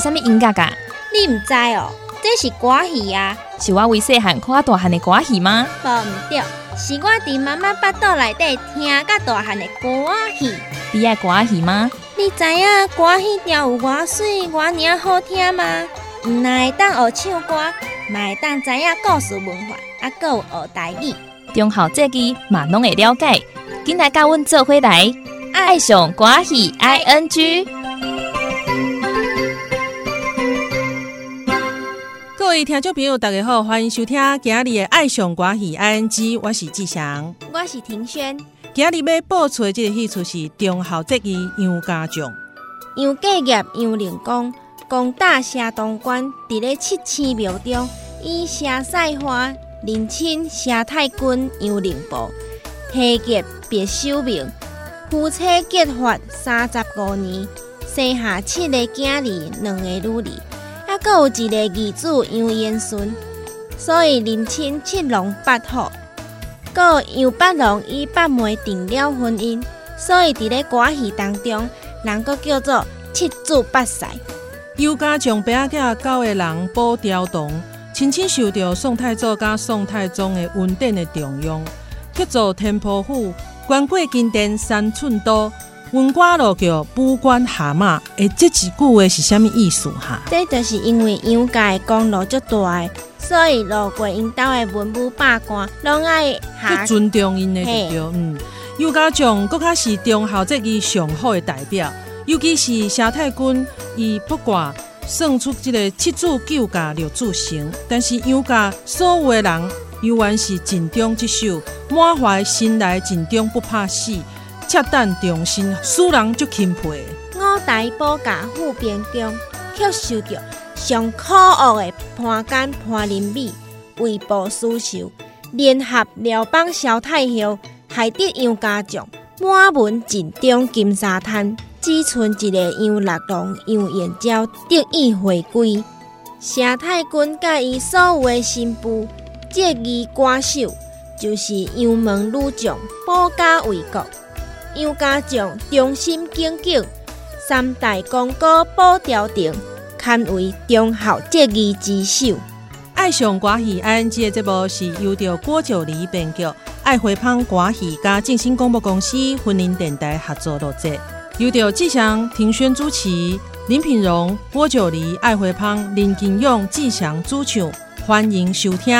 什么音乐噶？你唔知哦，这是歌戏啊。是我为细汉看大汉的歌戏吗？无唔对，是我伫妈妈腹肚内底听甲大汉的歌戏。你爱歌戏吗？你知影歌戏调有偌水、偌尔好听吗？唔但会当学唱歌，嘛会当知影故事文化，啊，搁有学台语。中校这句嘛拢会了解，紧来甲阮做伙来，爱上歌戏 I N G。位听众朋友，大家好，欢迎收听今日的《爱上歌戏 I N G》，我是志祥，我是庭轩。今日要播出的这个戏曲是忠孝节义杨家将。杨继业、杨灵公攻打谢东关，伫咧七星庙中，以谢赛花。认亲谢太君杨灵甫，提结别守命，夫妻结发三十五年，生下七个囝儿，两个女儿，还阁有一个儿子杨延顺，所以认亲七龙八虎。阁杨八龙与八妹订了婚姻，所以伫咧歌戏当中，人阁叫做七祖八婿。尤家将伯仔九个人保调动。亲亲受到宋太祖甲宋太宗的恩典的重用，去做天婆府，官过金殿三寸多，文官落叫不管下马。诶，这几句话是啥物意思哈？这就是因为杨家的功劳足大，所以路过因兜的文武百官拢爱去尊重因的对对。嗯，杨家将更较是忠孝这个上好的代表，尤其是谢太君，伊不管。算出这个七子九家六子成，但是杨家所有的人犹原是尽忠职守，满怀心来尽忠不怕死，切胆忠心，使人足钦佩。五代保驾护边疆，却受到上可恶的潘奸潘林美为报私仇，联合辽邦萧太后，害得杨家将满门尽忠金沙滩。只剩一个杨六郎、杨延昭得以回归。佘太君甲伊所有的新妇，这二歌手就是杨门女将保家卫国。杨家将忠心耿耿，三代功高保朝廷，堪为忠孝节义之首。爱上歌戏 I N G 的节目是由着郭九黎编剧，爱回芳歌戏加静心广播公司婚姻电台合作录制。由着志祥、庭轩主持，林品荣、郭九黎、爱回芳、林金勇、志祥主唱，欢迎收听。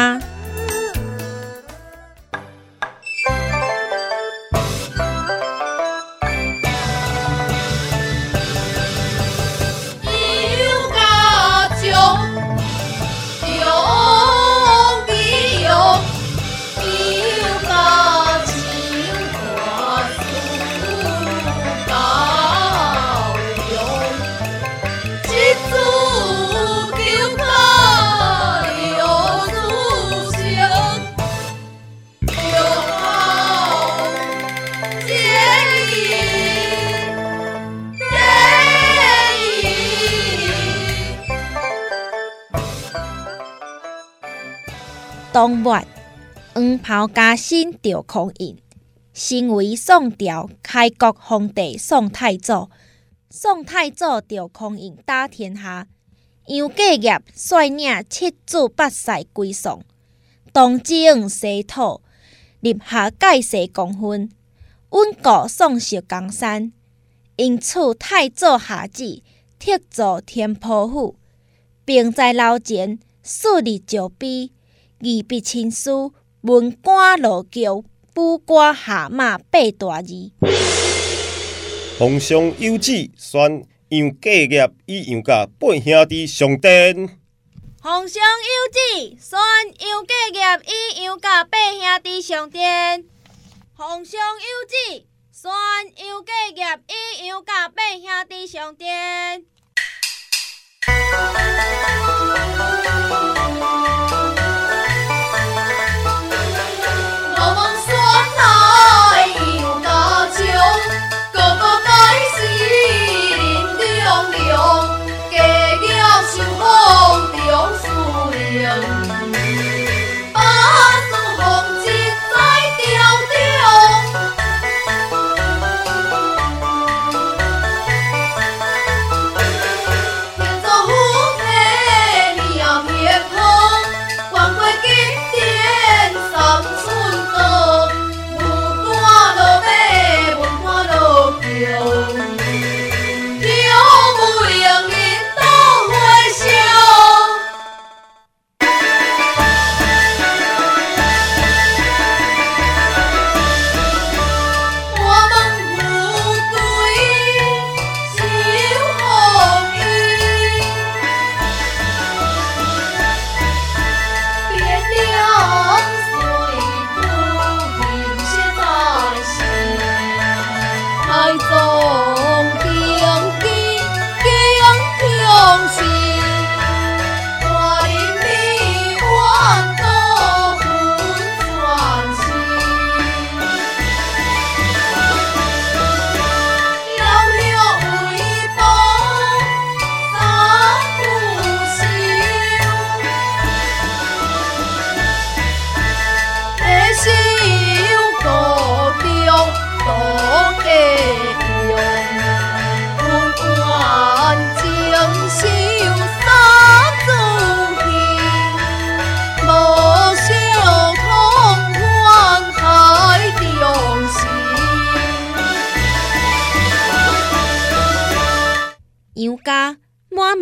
东末，黄袍加身着空印，身为宋朝开国皇帝宋太祖。宋太祖着空印打天下，杨继业率领七子八婿归宋，东征西讨，立下盖世功勋，稳固宋室江山。因此，太祖下旨特造天婆府，并在楼前树立石碑。义笔亲书，文官落轿，武官下马八大字。皇上有旨，宣杨继业与杨家八兄弟上殿。皇上有旨，宣杨继业与杨家八兄弟上殿。皇上有旨，宣杨继业与杨家八兄弟上殿。来迎娶舅哥哥歹心人丢丢家中修好丢失了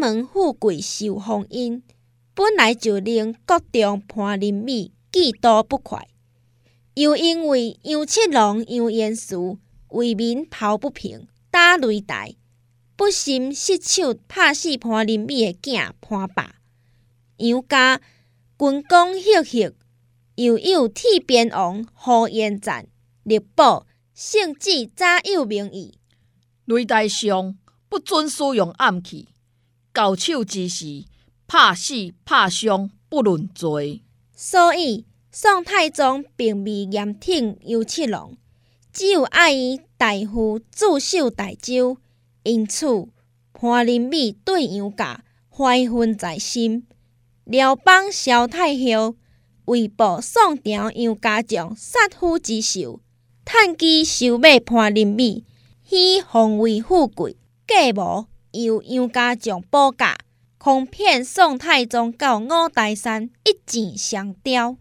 门富贵受封印，本来就令国中潘林美嫉妒不快，又因为杨七郎、杨延嗣为民抱不平，打擂台，不慎失手拍死潘林美的囝潘爸。杨家军功赫赫，又有铁鞭王呼延赞力保，圣旨早有名义。擂台上不准使用暗器，交手之时拍死拍伤不论罪。所以宋太宗并未严挺杨七郎，只有爱伊大夫驻守台州，因此潘林美对杨家怀恨在心。辽邦萧太后为报宋朝杨家将杀父之仇，趁机收买潘林美，以皇位富贵，计谋由杨家将保驾，诓骗宋太宗到五台山一箭双雕。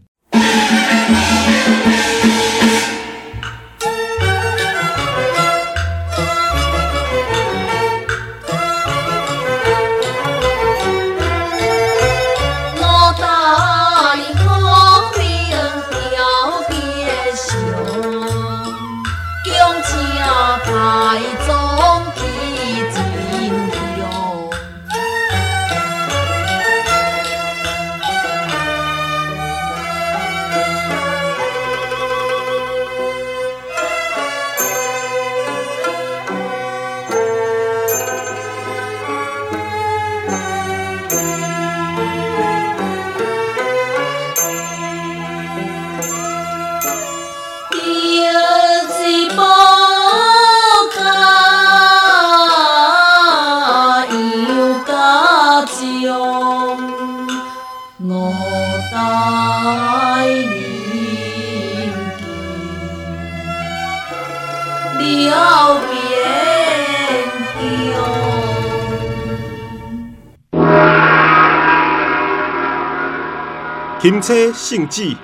钦差圣旨，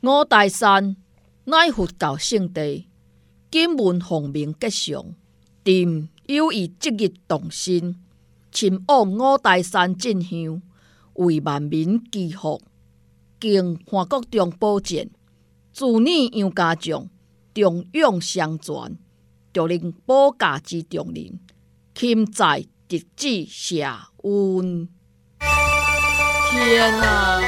五台山乃佛教圣地，今闻奉明吉祥，朕有意即日动身，前往五台山进香，为万民祈福。经韩国中保证，自你杨家将忠勇相传，着令保驾之重任，钦在直旨下恩。天啊！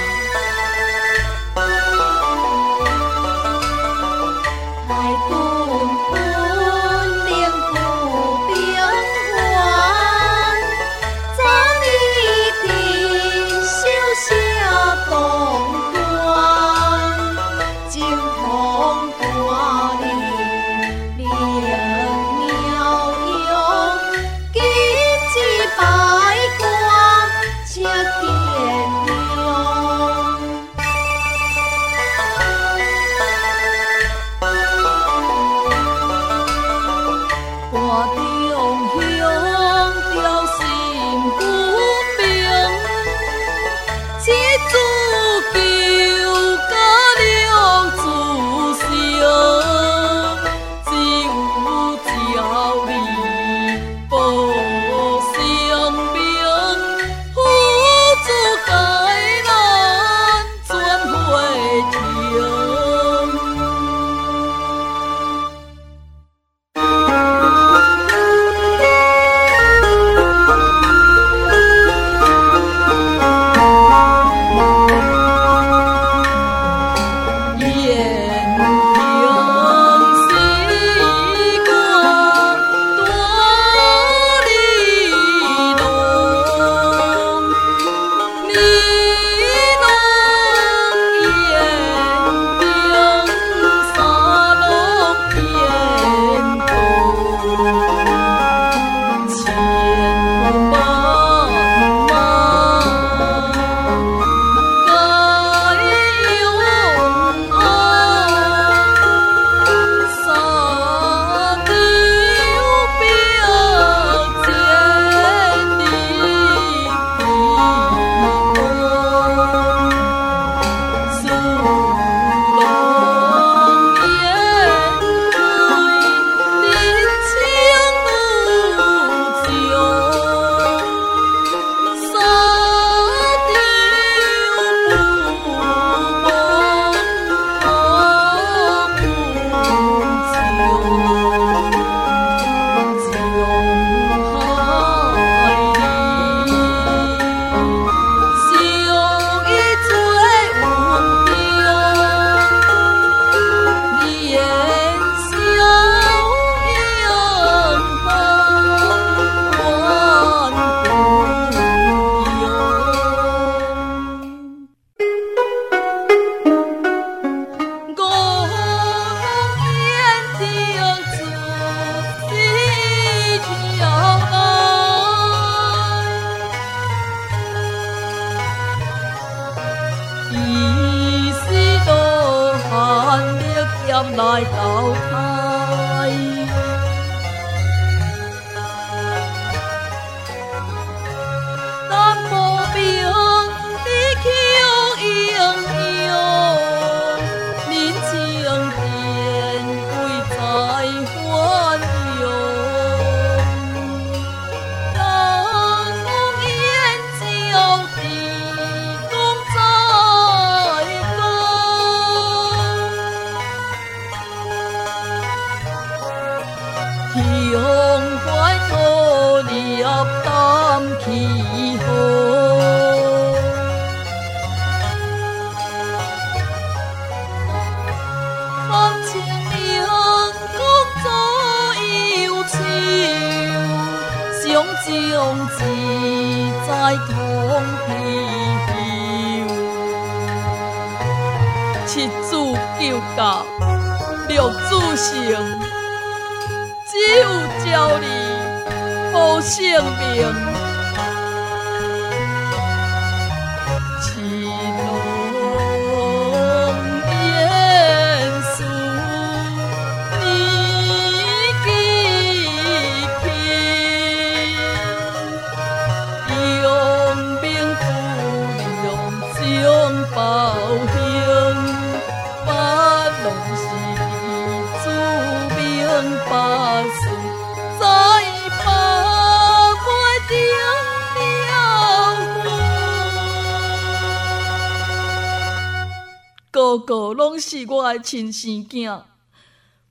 亲生囝，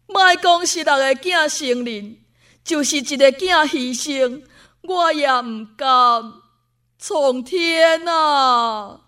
莫讲是六个囝成人，就是一个囝牺牲，我也不甘，从天啊！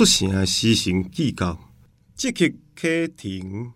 出声施行教教，即个课程。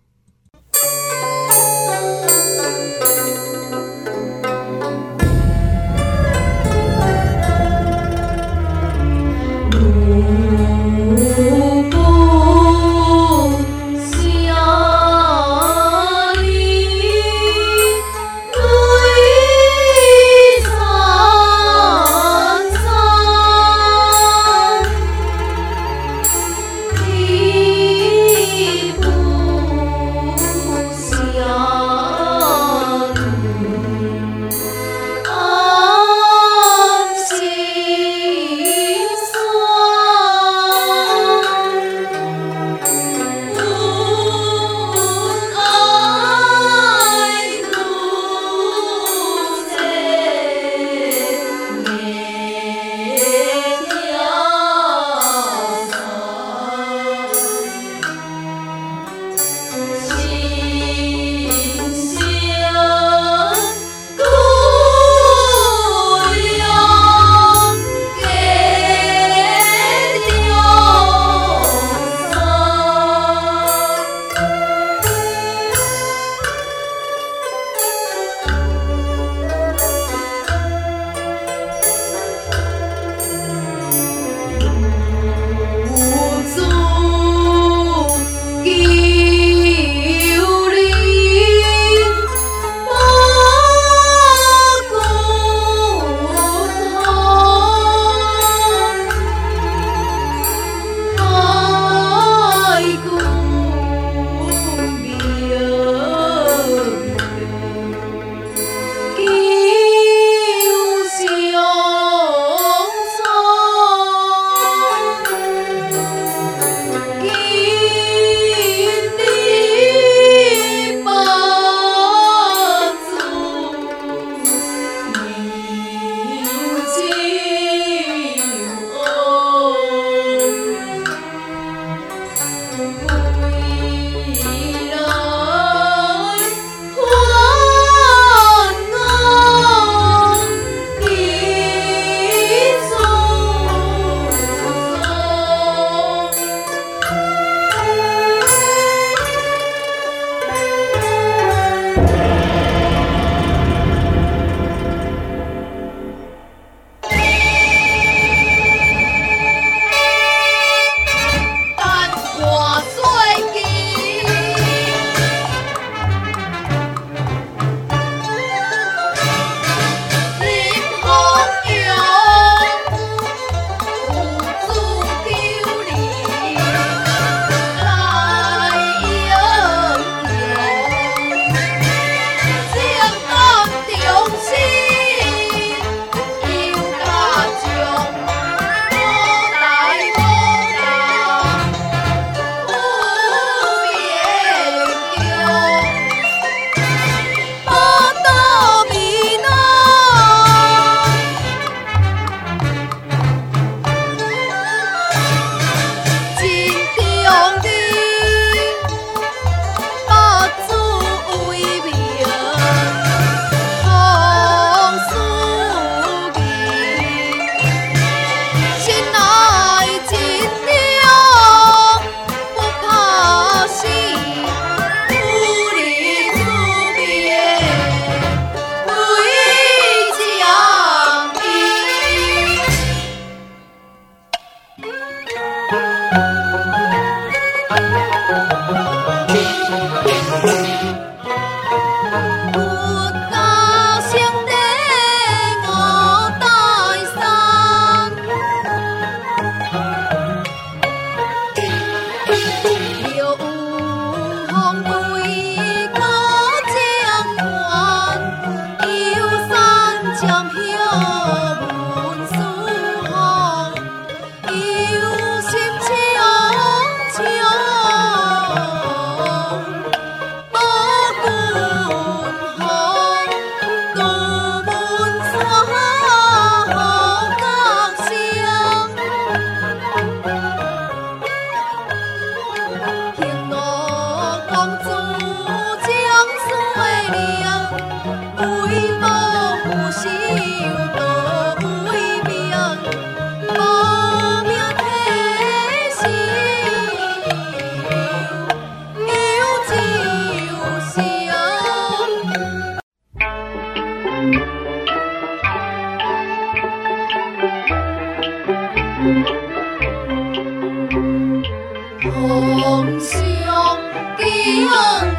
同上敬。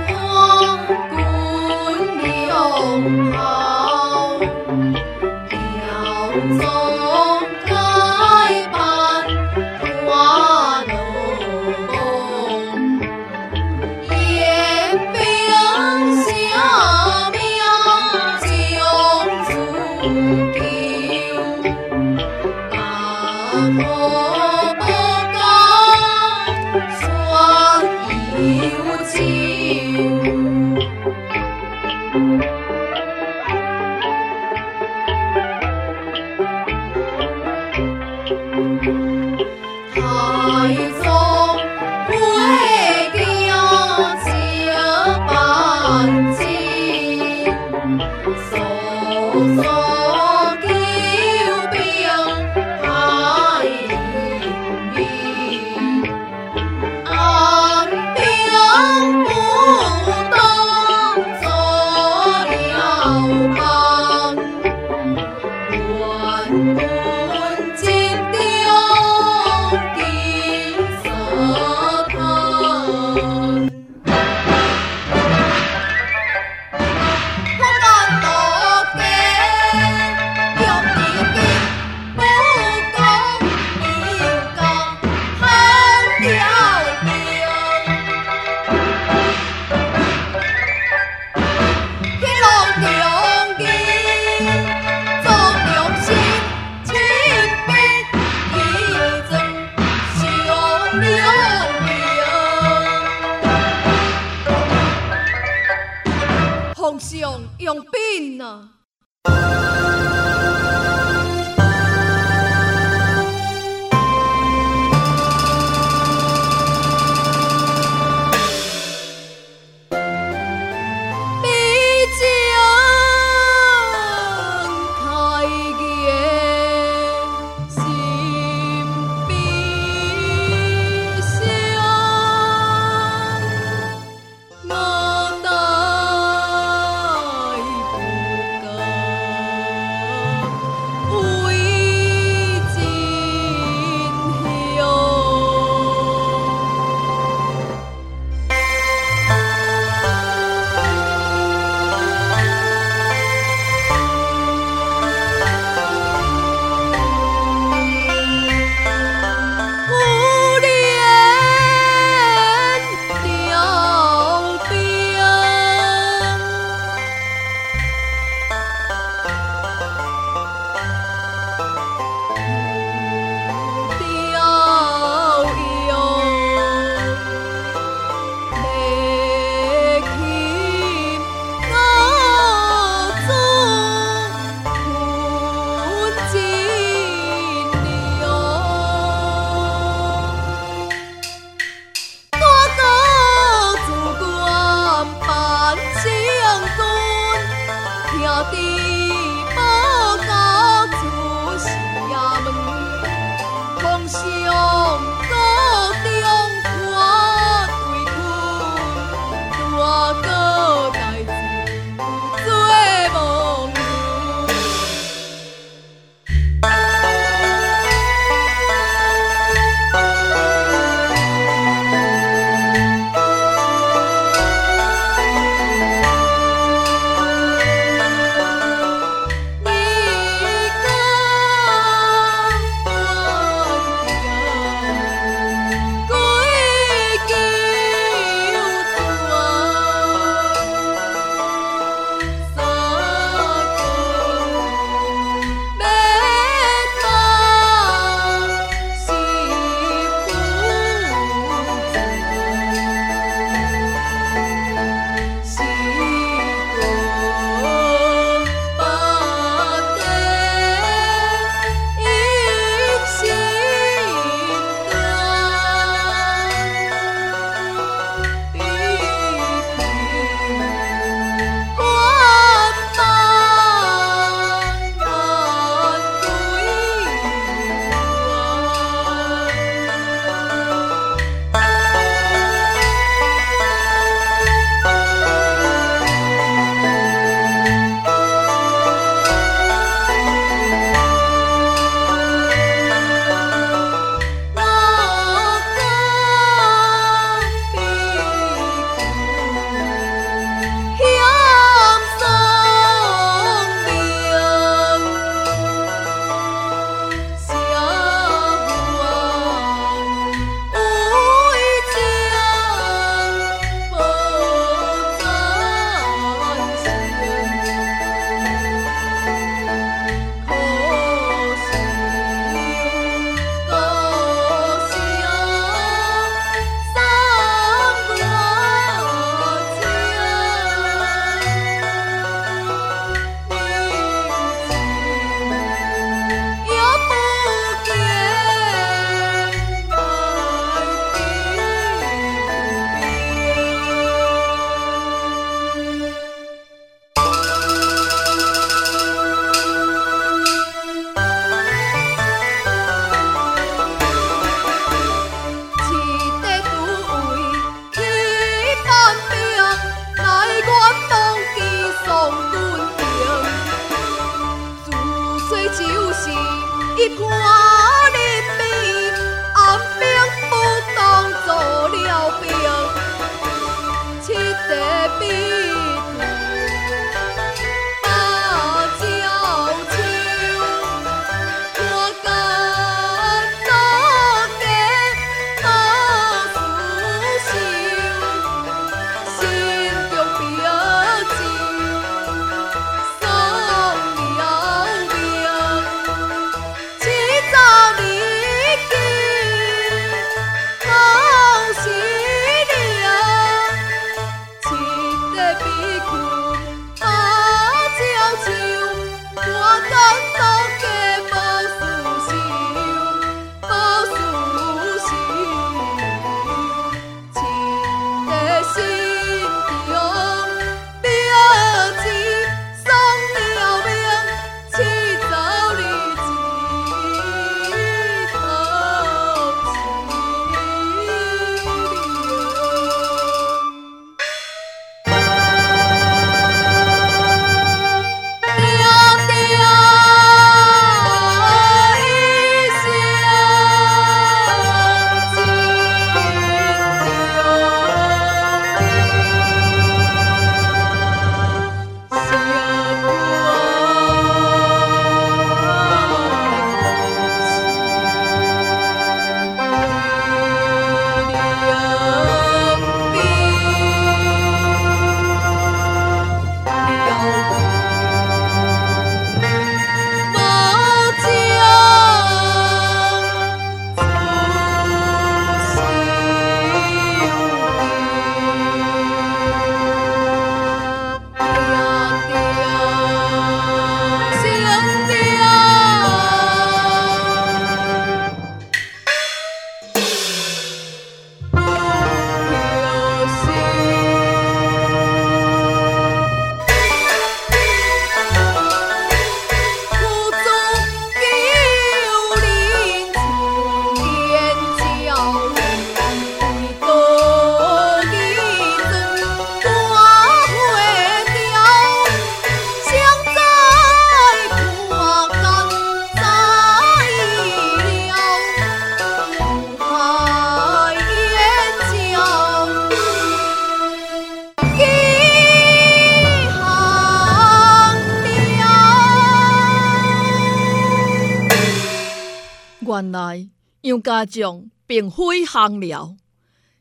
杨家将并非行了，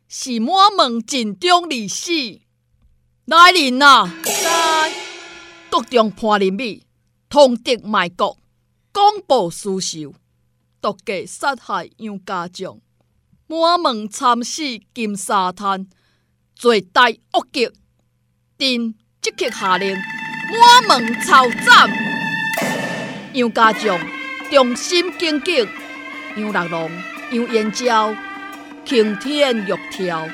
是满门尽忠烈士。来人啊！来，国中潘林美通敌卖国，公报私仇，毒计杀害杨家将，满门惨死金沙滩，罪大恶极。朕即刻下令满门抄斩。杨家将忠心耿耿，杨六郎、杨延昭擎天玉跳，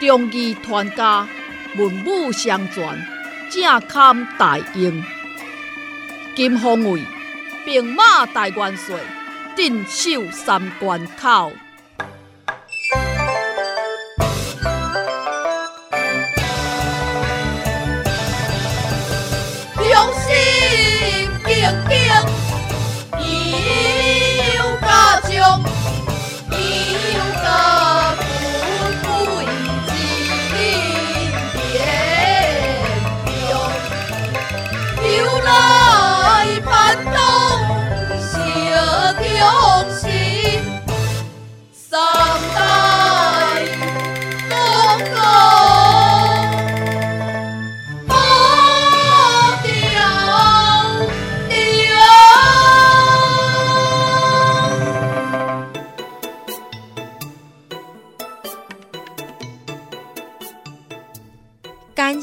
忠义传家。文武相传，正堪大英。金方卫兵马大元帅，镇守三关口。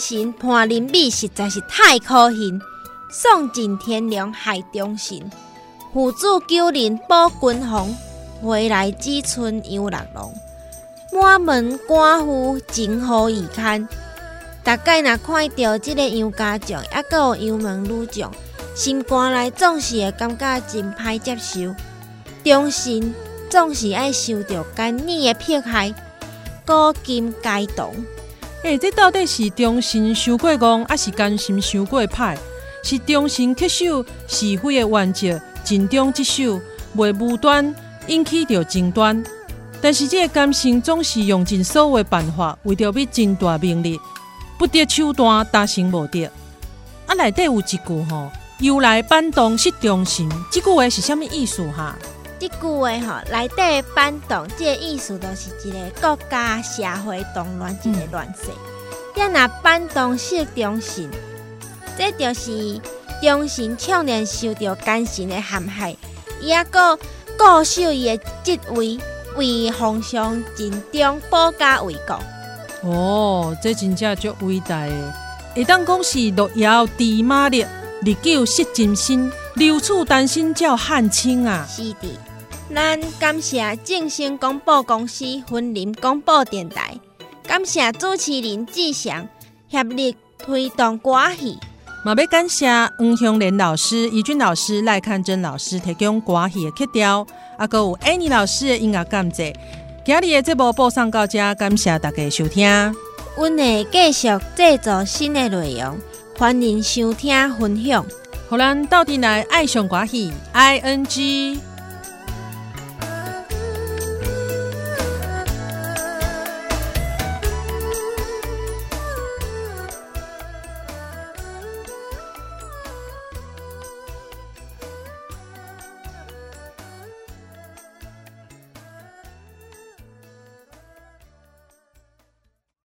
神潘林美实在是太可恨，丧尽天良害忠臣，父子九人保君皇，回来只剩杨六郎，满门官夫情何以堪？大概若看到这个杨家将，还有杨门女将，心肝内总是会感觉真歹接受。忠臣总是爱受到奸佞的迫害，古今皆同。哎，这到底是忠心受过戆，还是甘心受过歹？是忠心恪守是非的原则，尽忠职守，未无端引起着争端。但是这个甘心总是用尽所有的办法，为着要争大名利，不得手段达成目的。啊，内底有一句吼：“由来板动是忠心。”这句话是啥物意思哈？这句话吼，内底反动，这个意思就是一个国家社会动乱，一个乱世。要若反动失忠心，这就是忠心少年受到奸臣的陷害，伊还个固守伊的职位，为皇上尽忠，保家卫国。哦，这真正足伟大诶，会当讲是路遥知马力，日久失人心，留处丹心照汗青啊！是的。咱感谢正兴广播公司分林广播电台，感谢主持人志祥协力推动歌戏，嘛要感谢黄香莲老师、怡君老师、赖看珍老师提供歌戏的曲调，啊，搁有 Annie 老师的音乐感谢。今日的节目播送到这，感谢大家收听。阮会继续制作新的内容，欢迎收听分享。好咱到底来爱上歌戏，I N G。